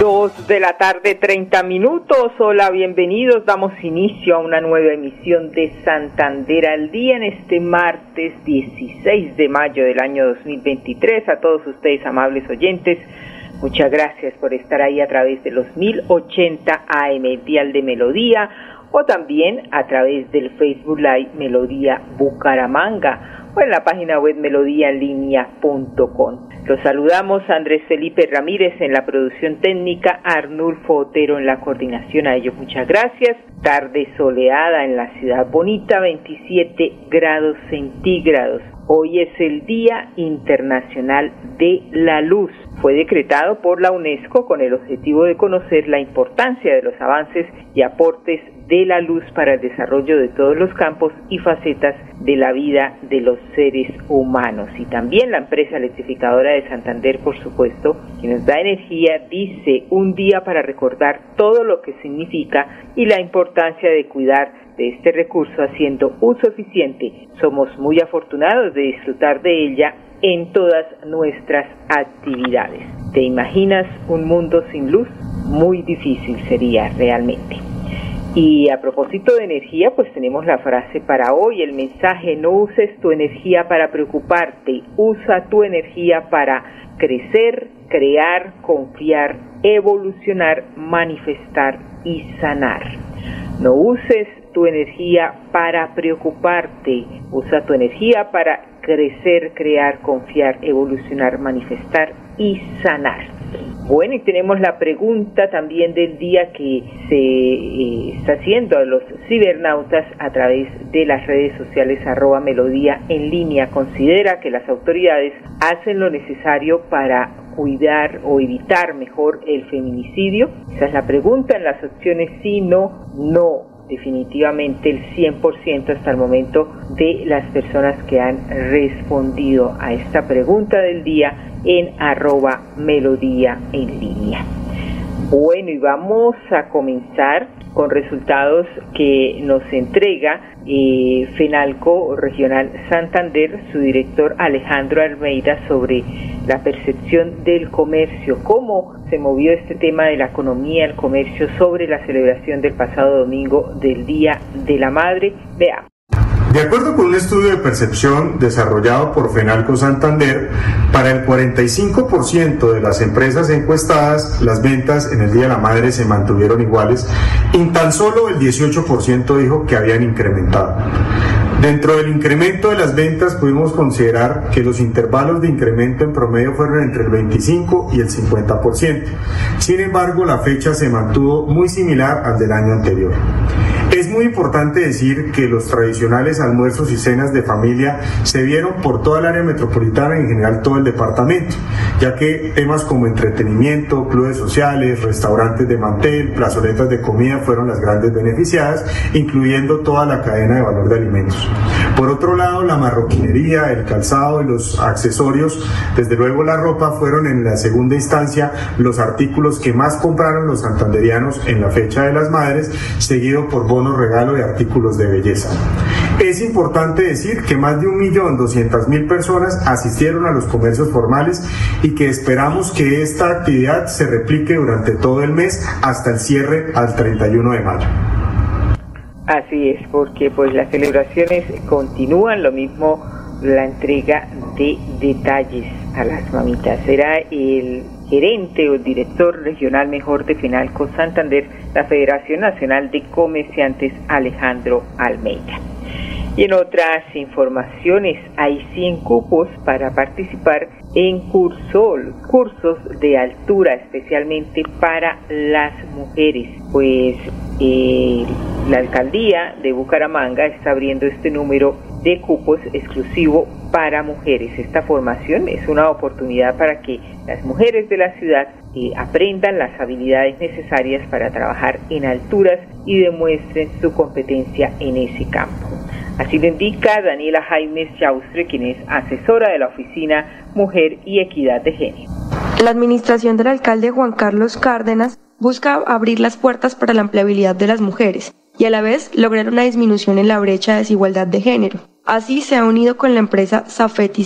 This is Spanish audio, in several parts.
Dos de la tarde, 30 minutos. Hola, bienvenidos. Damos inicio a una nueva emisión de Santander al día en este martes 16 de mayo del año 2023. A todos ustedes, amables oyentes, muchas gracias por estar ahí a través de los 1080 AM Dial de Melodía o también a través del Facebook Live Melodía Bucaramanga o en la página web melodíaenlínea.com. Los saludamos Andrés Felipe Ramírez en la producción técnica, Arnulfo Otero en la coordinación. A ellos muchas gracias. Tarde soleada en la ciudad bonita, 27 grados centígrados. Hoy es el Día Internacional de la Luz. Fue decretado por la UNESCO con el objetivo de conocer la importancia de los avances y aportes de la luz para el desarrollo de todos los campos y facetas de la vida de los seres humanos. Y también la empresa electrificadora de Santander, por supuesto, que nos da energía, dice un día para recordar todo lo que significa y la importancia de cuidar de este recurso haciendo uso eficiente. Somos muy afortunados de disfrutar de ella en todas nuestras actividades. ¿Te imaginas un mundo sin luz? Muy difícil sería realmente. Y a propósito de energía, pues tenemos la frase para hoy, el mensaje, no uses tu energía para preocuparte, usa tu energía para crecer, crear, confiar, evolucionar, manifestar y sanar. No uses tu energía para preocuparte, usa tu energía para crecer, crear, confiar, evolucionar, manifestar y sanar. Bueno, y tenemos la pregunta también del día que se eh, está haciendo a los cibernautas a través de las redes sociales arroba melodía en línea. ¿Considera que las autoridades hacen lo necesario para cuidar o evitar mejor el feminicidio? Esa es la pregunta en las opciones sí, no, no definitivamente el 100% hasta el momento de las personas que han respondido a esta pregunta del día en arroba melodía en línea. Bueno, y vamos a comenzar con resultados que nos entrega eh, FENALCO Regional Santander, su director Alejandro Almeida, sobre la percepción del comercio, cómo se movió este tema de la economía, el comercio, sobre la celebración del pasado domingo del Día de la Madre. Veamos. De acuerdo con un estudio de percepción desarrollado por Fenalco Santander, para el 45% de las empresas encuestadas, las ventas en el Día de la Madre se mantuvieron iguales y tan solo el 18% dijo que habían incrementado. Dentro del incremento de las ventas pudimos considerar que los intervalos de incremento en promedio fueron entre el 25 y el 50%. Sin embargo, la fecha se mantuvo muy similar al del año anterior. Muy importante decir que los tradicionales almuerzos y cenas de familia se vieron por toda el área metropolitana y en general todo el departamento, ya que temas como entretenimiento, clubes sociales, restaurantes de mantel, plazoletas de comida fueron las grandes beneficiadas, incluyendo toda la cadena de valor de alimentos. Por otro lado, la marroquinería, el calzado y los accesorios, desde luego la ropa, fueron en la segunda instancia los artículos que más compraron los santanderianos en la fecha de las madres, seguido por bonos regalo de artículos de belleza. Es importante decir que más de 1.200.000 personas asistieron a los comercios formales y que esperamos que esta actividad se replique durante todo el mes hasta el cierre al 31 de mayo. Así es, porque pues las celebraciones continúan, lo mismo la entrega de detalles a las mamitas. Era el gerente o director regional mejor de Finalco Santander, la Federación Nacional de Comerciantes Alejandro Almeida. Y en otras informaciones hay 100 cupos para participar en Cursol, cursos de altura especialmente para las mujeres. Pues la alcaldía de Bucaramanga está abriendo este número de cupos exclusivo para mujeres. Esta formación es una oportunidad para que las mujeres de la ciudad eh, aprendan las habilidades necesarias para trabajar en alturas y demuestren su competencia en ese campo. Así lo indica Daniela Jaimes Yaustre, quien es asesora de la Oficina Mujer y Equidad de Género. La administración del alcalde Juan Carlos Cárdenas busca abrir las puertas para la empleabilidad de las mujeres y a la vez lograr una disminución en la brecha de desigualdad de género. Así se ha unido con la empresa Safety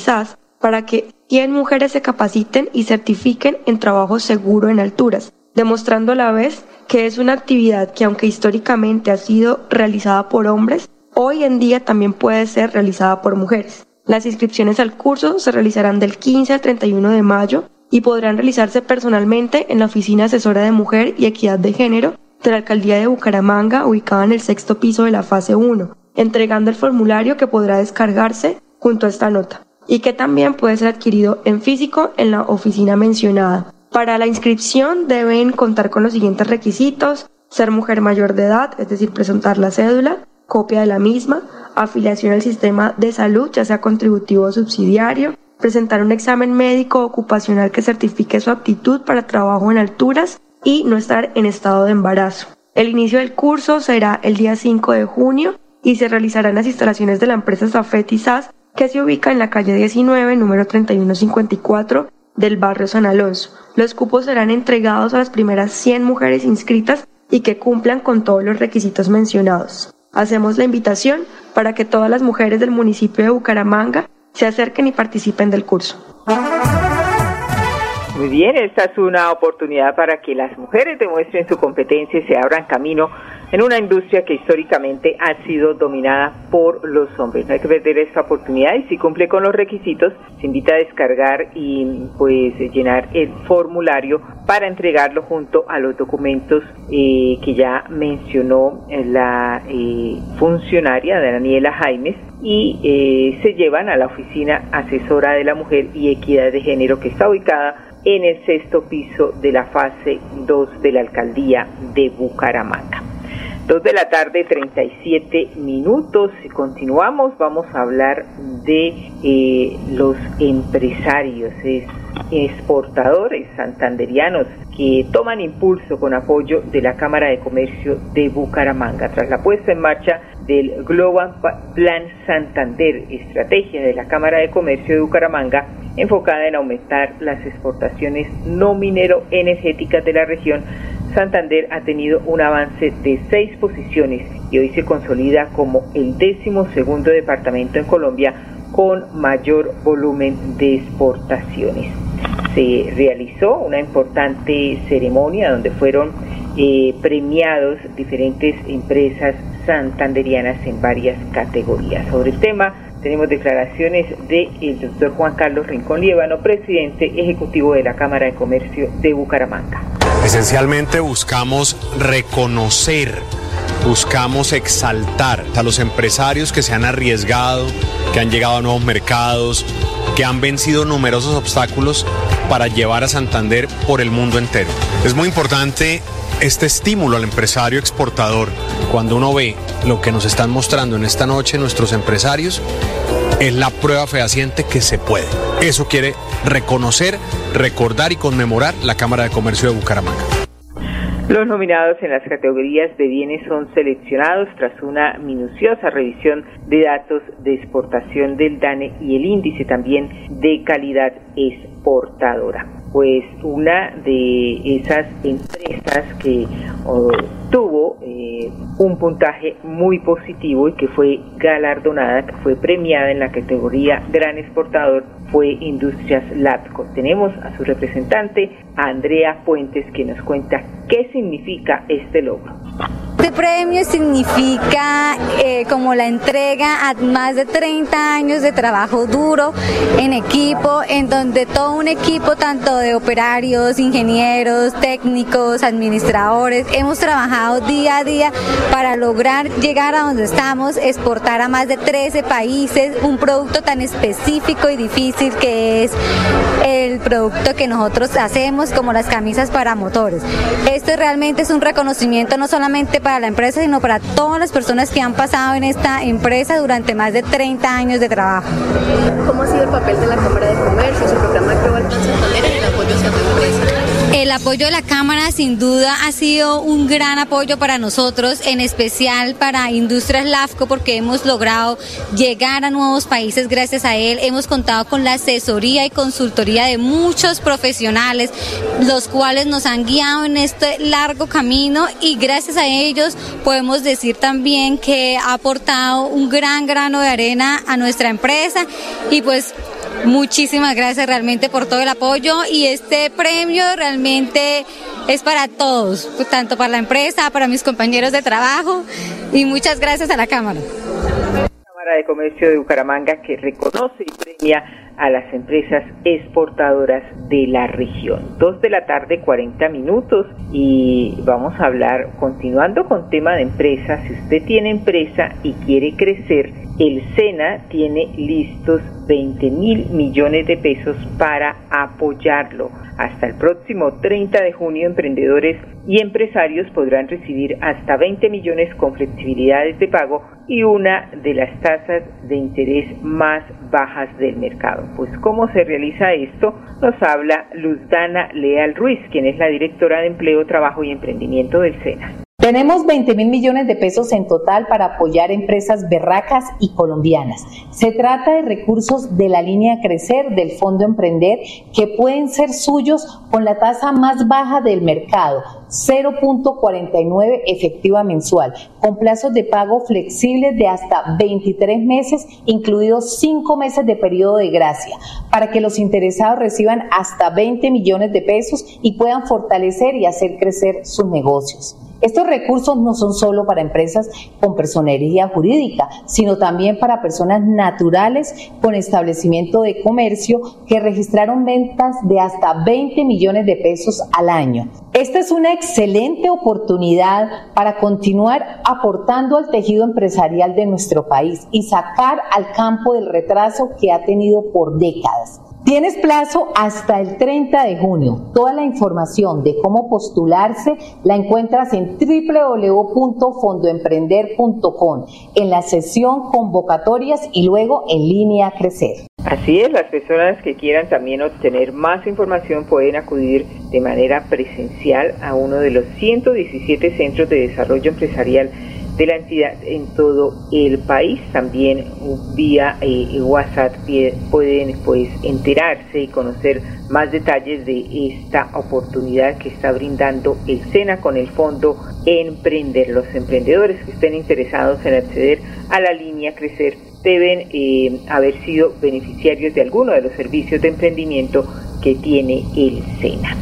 para que 100 mujeres se capaciten y certifiquen en trabajo seguro en alturas, demostrando a la vez que es una actividad que aunque históricamente ha sido realizada por hombres, hoy en día también puede ser realizada por mujeres. Las inscripciones al curso se realizarán del 15 al 31 de mayo y podrán realizarse personalmente en la Oficina Asesora de Mujer y Equidad de Género de la Alcaldía de Bucaramanga, ubicada en el sexto piso de la fase 1, entregando el formulario que podrá descargarse junto a esta nota y que también puede ser adquirido en físico en la oficina mencionada. Para la inscripción deben contar con los siguientes requisitos, ser mujer mayor de edad, es decir, presentar la cédula, copia de la misma, afiliación al sistema de salud, ya sea contributivo o subsidiario, presentar un examen médico ocupacional que certifique su aptitud para trabajo en alturas y no estar en estado de embarazo. El inicio del curso será el día 5 de junio y se realizará en las instalaciones de la empresa Safety SAS que se ubica en la calle 19, número 3154 del barrio San Alonso. Los cupos serán entregados a las primeras 100 mujeres inscritas y que cumplan con todos los requisitos mencionados. Hacemos la invitación para que todas las mujeres del municipio de Bucaramanga se acerquen y participen del curso. Muy bien, esta es una oportunidad para que las mujeres demuestren su competencia y se abran camino en una industria que históricamente ha sido dominada por los hombres. No hay que perder esta oportunidad y si cumple con los requisitos, se invita a descargar y pues llenar el formulario para entregarlo junto a los documentos eh, que ya mencionó la eh, funcionaria Daniela Jaimes y eh, se llevan a la oficina asesora de la mujer y equidad de género que está ubicada en el sexto piso de la fase 2 de la alcaldía de Bucaramanga. Dos de la tarde, 37 minutos. continuamos, vamos a hablar de eh, los empresarios, exportadores santanderianos que toman impulso con apoyo de la Cámara de Comercio de Bucaramanga. Tras la puesta en marcha del Global Plan Santander, estrategia de la Cámara de Comercio de Bucaramanga, enfocada en aumentar las exportaciones no minero energéticas de la región, Santander ha tenido un avance de seis posiciones y hoy se consolida como el décimo segundo departamento en Colombia con mayor volumen de exportaciones. Se realizó una importante ceremonia donde fueron eh, premiados diferentes empresas santanderianas en varias categorías. Sobre el tema tenemos declaraciones del doctor Juan Carlos Rincón Liévano, presidente ejecutivo de la Cámara de Comercio de Bucaramanga. Esencialmente buscamos reconocer, buscamos exaltar a los empresarios que se han arriesgado, que han llegado a nuevos mercados, que han vencido numerosos obstáculos para llevar a Santander por el mundo entero. Es muy importante este estímulo al empresario exportador, cuando uno ve lo que nos están mostrando en esta noche nuestros empresarios, es la prueba fehaciente que se puede. Eso quiere reconocer, recordar y conmemorar la Cámara de Comercio de Bucaramanga. Los nominados en las categorías de bienes son seleccionados tras una minuciosa revisión de datos de exportación del DANE y el índice también de calidad exportadora. Pues una de esas empresas que tuvo eh, un puntaje muy positivo y que fue galardonada, que fue premiada en la categoría Gran Exportador, fue Industrias Latco. Tenemos a su representante, Andrea Puentes, que nos cuenta qué significa este logro. Premio significa eh, como la entrega a más de 30 años de trabajo duro en equipo, en donde todo un equipo, tanto de operarios, ingenieros, técnicos, administradores, hemos trabajado día a día para lograr llegar a donde estamos, exportar a más de 13 países un producto tan específico y difícil que es el producto que nosotros hacemos como las camisas para motores. Esto realmente es un reconocimiento no solamente para la empresa, sino para todas las personas que han pasado en esta empresa durante más de 30 años de trabajo. ¿Cómo ha sido el papel de la Cámara de Comercio, su programa Global en el apoyo de la Cámara sin duda ha sido un gran apoyo para nosotros, en especial para Industrias LAFCO, porque hemos logrado llegar a nuevos países gracias a él. Hemos contado con la asesoría y consultoría de muchos profesionales, los cuales nos han guiado en este largo camino y gracias a ellos podemos decir también que ha aportado un gran grano de arena a nuestra empresa y pues Muchísimas gracias realmente por todo el apoyo y este premio realmente es para todos, tanto para la empresa, para mis compañeros de trabajo y muchas gracias a la Cámara. Cámara de Comercio de Bucaramanga que reconoce y premia a las empresas exportadoras de la región. Dos de la tarde, 40 minutos y vamos a hablar, continuando con tema de empresas, si usted tiene empresa y quiere crecer, el SENA tiene listos 20 mil millones de pesos para apoyarlo. Hasta el próximo 30 de junio, emprendedores y empresarios podrán recibir hasta 20 millones con flexibilidades de pago y una de las tasas de interés más bajas del mercado. Pues cómo se realiza esto nos habla Luzdana Leal Ruiz, quien es la directora de Empleo, Trabajo y Emprendimiento del SENA. Tenemos 20 mil millones de pesos en total para apoyar empresas berracas y colombianas. Se trata de recursos de la línea Crecer del Fondo Emprender que pueden ser suyos con la tasa más baja del mercado, 0.49 efectiva mensual, con plazos de pago flexibles de hasta 23 meses, incluidos 5 meses de periodo de gracia, para que los interesados reciban hasta 20 millones de pesos y puedan fortalecer y hacer crecer sus negocios. Estos recursos no son solo para empresas con personería jurídica, sino también para personas naturales con establecimiento de comercio que registraron ventas de hasta 20 millones de pesos al año. Esta es una excelente oportunidad para continuar aportando al tejido empresarial de nuestro país y sacar al campo del retraso que ha tenido por décadas. Tienes plazo hasta el 30 de junio. Toda la información de cómo postularse la encuentras en www.fondoemprender.com, en la sesión convocatorias y luego en línea crecer. Así es, las personas que quieran también obtener más información pueden acudir de manera presencial a uno de los 117 centros de desarrollo empresarial de la entidad en todo el país. También vía eh, WhatsApp pueden pues enterarse y conocer más detalles de esta oportunidad que está brindando el SENA con el fondo Emprender. Los emprendedores que estén interesados en acceder a la línea Crecer deben eh, haber sido beneficiarios de alguno de los servicios de emprendimiento que tiene el SENA.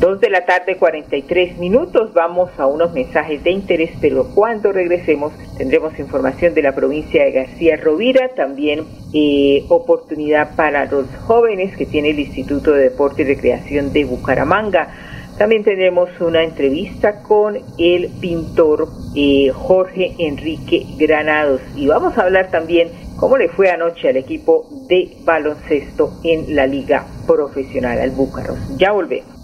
Dos de la tarde, 43 minutos. Vamos a unos mensajes de interés, pero cuando regresemos tendremos información de la provincia de García Rovira, también eh, oportunidad para los jóvenes que tiene el Instituto de Deporte y Recreación de Bucaramanga. También tendremos una entrevista con el pintor eh, Jorge Enrique Granados y vamos a hablar también cómo le fue anoche al equipo de baloncesto en la liga profesional al Búcaros. Ya volvemos.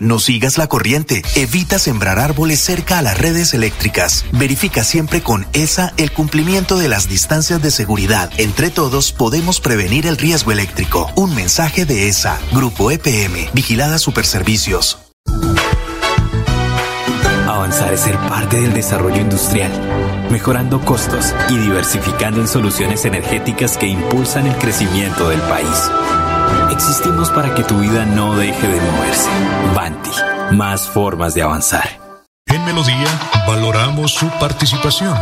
No sigas la corriente. Evita sembrar árboles cerca a las redes eléctricas. Verifica siempre con ESA el cumplimiento de las distancias de seguridad. Entre todos podemos prevenir el riesgo eléctrico. Un mensaje de ESA, Grupo EPM, Vigilada Superservicios. Avanzar es ser parte del desarrollo industrial, mejorando costos y diversificando en soluciones energéticas que impulsan el crecimiento del país. Existimos para que tu vida no deje de moverse. Banti, más formas de avanzar. En Melodía valoramos su participación.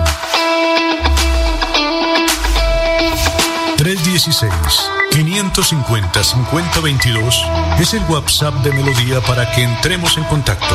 316 550-5022 es el WhatsApp de Melodía para que entremos en contacto.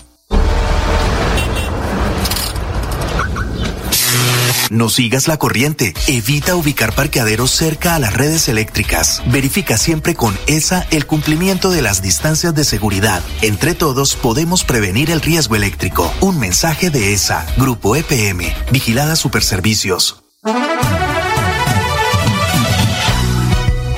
No sigas la corriente. Evita ubicar parqueaderos cerca a las redes eléctricas. Verifica siempre con ESA el cumplimiento de las distancias de seguridad. Entre todos podemos prevenir el riesgo eléctrico. Un mensaje de ESA, Grupo EPM, Vigilada Superservicios.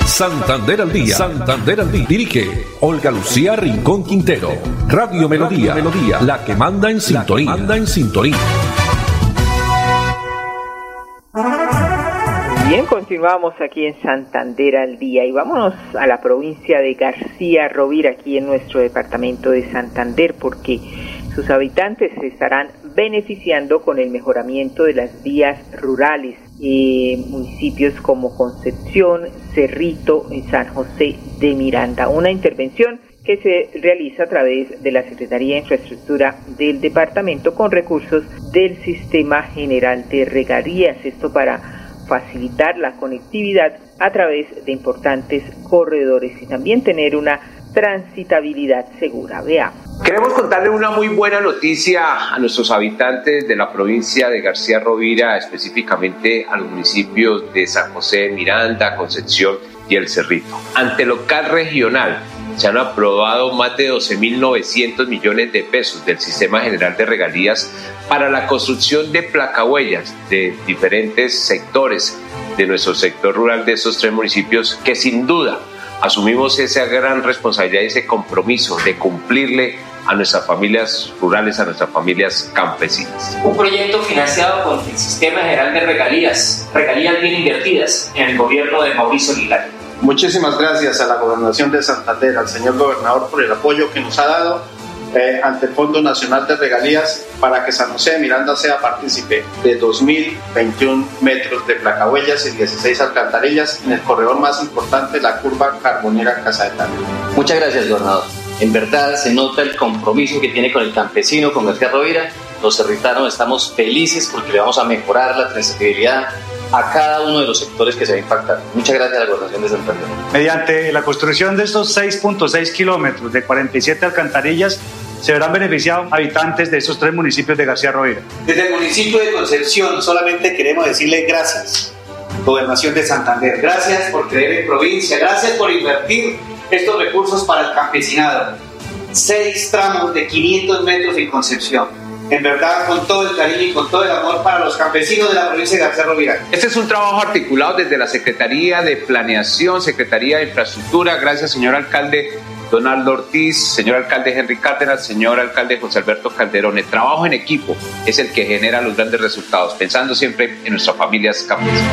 Santander al día. Santander al día. Dirige Olga Lucía Rincón Quintero. Radio Melodía. Melodía. La que manda en sintonía. Manda en sintonía. Bien, continuamos aquí en Santander al día y vámonos a la provincia de García Rovira, aquí en nuestro departamento de Santander, porque sus habitantes se estarán beneficiando con el mejoramiento de las vías rurales. Eh, municipios como Concepción, Cerrito y San José de Miranda. Una intervención que se realiza a través de la Secretaría de Infraestructura del departamento con recursos del Sistema General de Regarías. Esto para facilitar la conectividad a través de importantes corredores y también tener una transitabilidad segura. Veamos. Queremos contarle una muy buena noticia a nuestros habitantes de la provincia de García Rovira, específicamente a los municipios de San José, Miranda, Concepción y El Cerrito. Ante local regional se han aprobado más de 12.900 millones de pesos del Sistema General de Regalías para la construcción de placahuellas de diferentes sectores de nuestro sector rural de esos tres municipios que sin duda asumimos esa gran responsabilidad y ese compromiso de cumplirle a nuestras familias rurales, a nuestras familias campesinas. Un proyecto financiado con el Sistema General de Regalías, regalías bien invertidas en el gobierno de Mauricio Aguilar. Muchísimas gracias a la Gobernación de Santander, al señor gobernador por el apoyo que nos ha dado eh, ante el Fondo Nacional de Regalías para que San José de Miranda sea partícipe de 2.021 metros de placahuellas y 16 alcantarillas en el corredor más importante, la curva carbonera Casa de Tano. Muchas gracias, gobernador. En verdad se nota el compromiso que tiene con el campesino, con García Rovira. Los cerritanos estamos felices porque le vamos a mejorar la transitabilidad a cada uno de los sectores que se va a impactar. Muchas gracias a la Gobernación de Santander. Mediante la construcción de estos 6.6 kilómetros de 47 alcantarillas, se verán beneficiados habitantes de estos tres municipios de García Rovira. Desde el municipio de Concepción solamente queremos decirle gracias, Gobernación de Santander. Gracias por creer en provincia, gracias por invertir estos recursos para el campesinado. Seis tramos de 500 metros en Concepción en verdad con todo el cariño y con todo el amor para los campesinos de la provincia de García Rovira. Este es un trabajo articulado desde la Secretaría de Planeación, Secretaría de Infraestructura. Gracias, señor alcalde Donaldo Ortiz, señor alcalde Henry Cárdenas, señor alcalde José Alberto Calderón. El trabajo en equipo es el que genera los grandes resultados, pensando siempre en nuestras familias campesinas.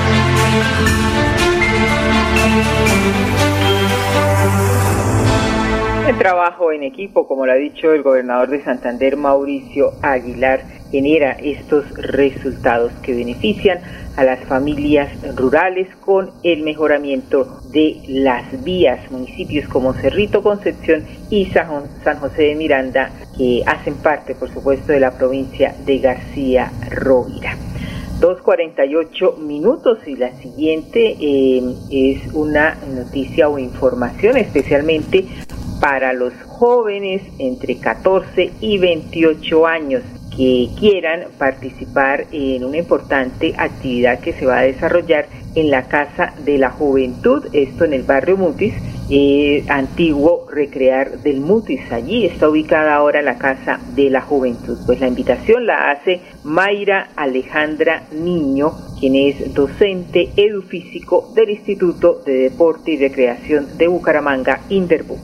El trabajo en equipo, como lo ha dicho el gobernador de Santander, Mauricio Aguilar, genera estos resultados que benefician a las familias rurales con el mejoramiento de las vías, municipios como Cerrito, Concepción y San José de Miranda, que hacen parte, por supuesto, de la provincia de García Rovira. 2.48 minutos y la siguiente eh, es una noticia o información especialmente para los jóvenes entre 14 y 28 años que quieran participar en una importante actividad que se va a desarrollar en la Casa de la Juventud, esto en el barrio Mutis, eh, antiguo Recrear del Mutis. Allí está ubicada ahora la Casa de la Juventud. Pues la invitación la hace Mayra Alejandra Niño, quien es docente edufísico del Instituto de Deporte y Recreación de Bucaramanga, Interbu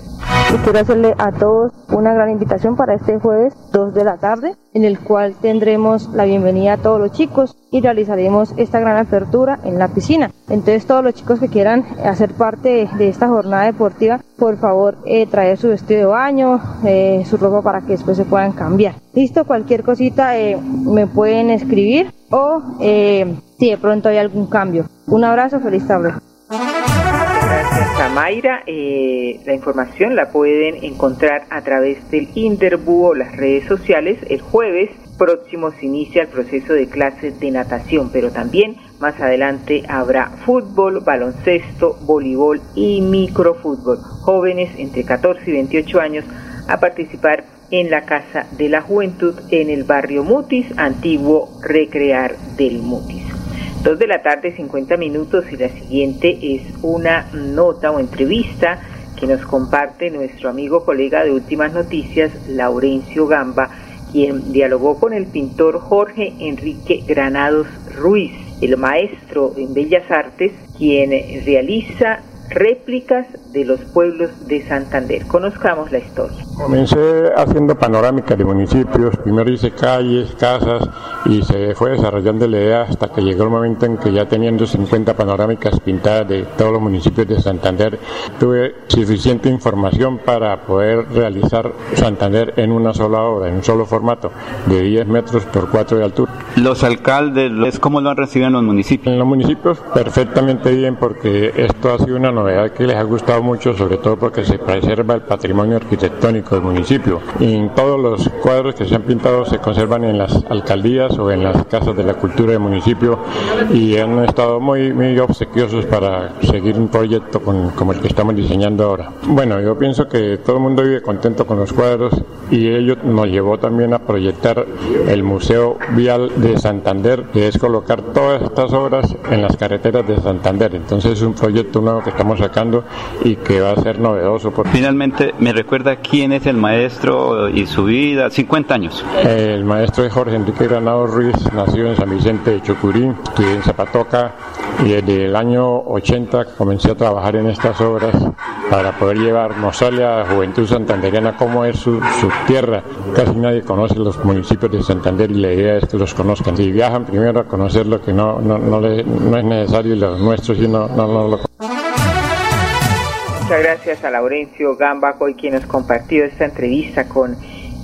quiero hacerle a todos una gran invitación para este jueves 2 de la tarde, en el cual tendremos la bienvenida a todos los chicos y realizaremos esta gran apertura en la piscina. Entonces todos los chicos que quieran hacer parte de esta jornada deportiva, por favor eh, traer su vestido de baño, eh, su ropa para que después se puedan cambiar. Listo, cualquier cosita eh, me pueden escribir o si de pronto hay algún cambio. Un abrazo, feliz tarde. Mayra. Eh, la información la pueden encontrar a través del Interbúo o las redes sociales. El jueves próximo se inicia el proceso de clases de natación, pero también más adelante habrá fútbol, baloncesto, voleibol y microfútbol. Jóvenes entre 14 y 28 años a participar en la Casa de la Juventud en el barrio Mutis, antiguo Recrear del Mutis. Dos de la tarde, 50 minutos, y la siguiente es una nota o entrevista que nos comparte nuestro amigo colega de Últimas Noticias, Laurencio Gamba, quien dialogó con el pintor Jorge Enrique Granados Ruiz, el maestro en Bellas Artes, quien realiza réplicas de los pueblos de Santander. Conozcamos la historia. Comencé haciendo panorámicas de municipios, primero hice calles, casas y se fue desarrollando la idea hasta que llegó el momento en que ya teniendo 50 panorámicas pintadas de todos los municipios de Santander, tuve suficiente información para poder realizar Santander en una sola obra, en un solo formato, de 10 metros por 4 de altura. Los alcaldes, ¿cómo lo han recibido en los municipios? En los municipios perfectamente bien porque esto ha sido una novedad que les ha gustado mucho, sobre todo porque se preserva el patrimonio arquitectónico del municipio. Y en todos los cuadros que se han pintado se conservan en las alcaldías o en las casas de la cultura del municipio y han estado muy, muy obsequiosos para seguir un proyecto como el que estamos diseñando ahora. Bueno, yo pienso que todo el mundo vive contento con los cuadros y ello nos llevó también a proyectar el Museo Vial de Santander, que es colocar todas estas obras en las carreteras de Santander. Entonces es un proyecto nuevo que estamos sacando y que va a ser novedoso. Finalmente, ¿me recuerda quién es el maestro y su vida? 50 años. El maestro es Jorge Enrique Granado Ruiz, nacido en San Vicente de Chocurí, estudié en Zapatoca y desde el año 80 comencé a trabajar en estas obras para poder llevar, mostrarle a la juventud santanderiana cómo es su, tierra. Casi nadie conoce los municipios de Santander y la idea es que los conozcan. Si viajan primero a conocer lo que no, no, no, es necesario y los nuestros y no, no, no lo Muchas gracias a Laurencio Gambaco y quien nos compartió esta entrevista con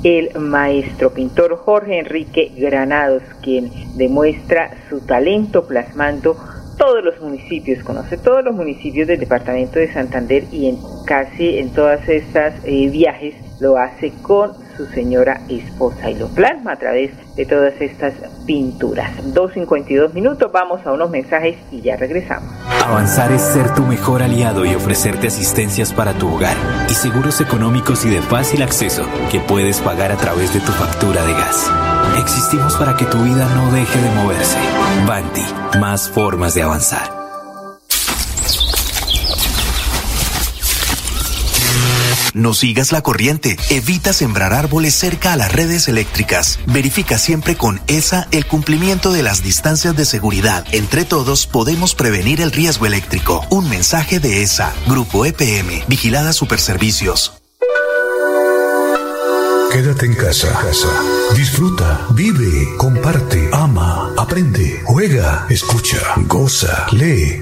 el maestro pintor Jorge Enrique Granados, quien demuestra su talento plasmando todos los municipios, conoce todos los municipios del departamento de Santander y en casi en todas estas eh, viajes lo hace con su señora esposa y lo plasma a través de todas estas pinturas. 2.52 minutos, vamos a unos mensajes y ya regresamos. Avanzar es ser tu mejor aliado y ofrecerte asistencias para tu hogar y seguros económicos y de fácil acceso que puedes pagar a través de tu factura de gas. Existimos para que tu vida no deje de moverse. Banti, más formas de avanzar. No sigas la corriente. Evita sembrar árboles cerca a las redes eléctricas. Verifica siempre con ESA el cumplimiento de las distancias de seguridad. Entre todos podemos prevenir el riesgo eléctrico. Un mensaje de ESA, Grupo EPM, Vigilada Superservicios. Quédate en casa. casa. Disfruta, vive, comparte, ama, aprende, juega, escucha, goza, lee,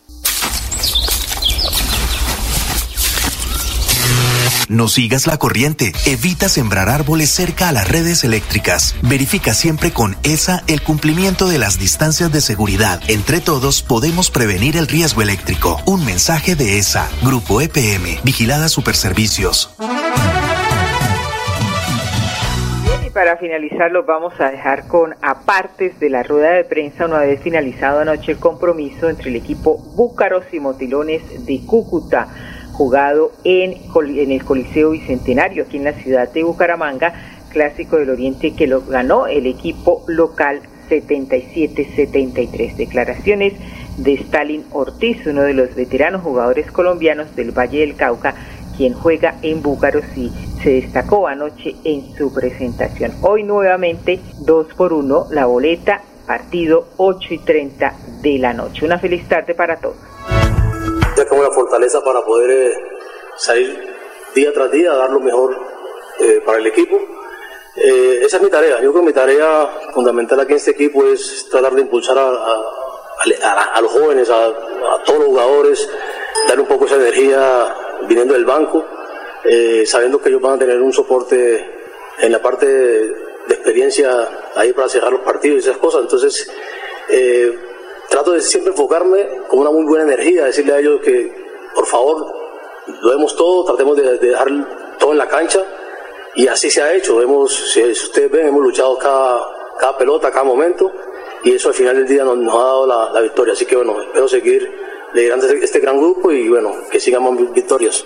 No sigas la corriente. Evita sembrar árboles cerca a las redes eléctricas. Verifica siempre con ESA el cumplimiento de las distancias de seguridad. Entre todos podemos prevenir el riesgo eléctrico. Un mensaje de ESA, Grupo EPM, Vigilada Superservicios. Bien, y para finalizar los vamos a dejar con apartes de la rueda de prensa una vez finalizado anoche el compromiso entre el equipo Búcaros y Motilones de Cúcuta jugado en, el Coliseo Bicentenario, aquí en la ciudad de Bucaramanga, Clásico del Oriente que lo ganó el equipo local 77-73. Declaraciones de Stalin Ortiz, uno de los veteranos jugadores colombianos del Valle del Cauca, quien juega en Búcaros y se destacó anoche en su presentación. Hoy nuevamente 2 por 1 la boleta, partido 8 y 30 de la noche. Una feliz tarde para todos ya como una fortaleza para poder eh, salir día tras día, a dar lo mejor eh, para el equipo. Eh, esa es mi tarea. Yo creo que mi tarea fundamental aquí en este equipo es tratar de impulsar a, a, los jóvenes, a, todos los jugadores, dar un poco esa energía viniendo del banco, sabiendo que ellos van a tener un soporte en la parte de, experiencia ahí para cerrar los partidos y esas cosas. Entonces, trato de siempre enfocarme con una muy buena energía, decirle a ellos que por favor lo demos todo, tratemos de, dejar todo en la cancha y así se ha hecho. Hemos, si ustedes ven, hemos luchado cada, cada pelota, cada momento y eso al final del día nos, ha dado la, victoria. Así que bueno, espero seguir liderando este, este gran grupo y bueno, que sigamos victorias.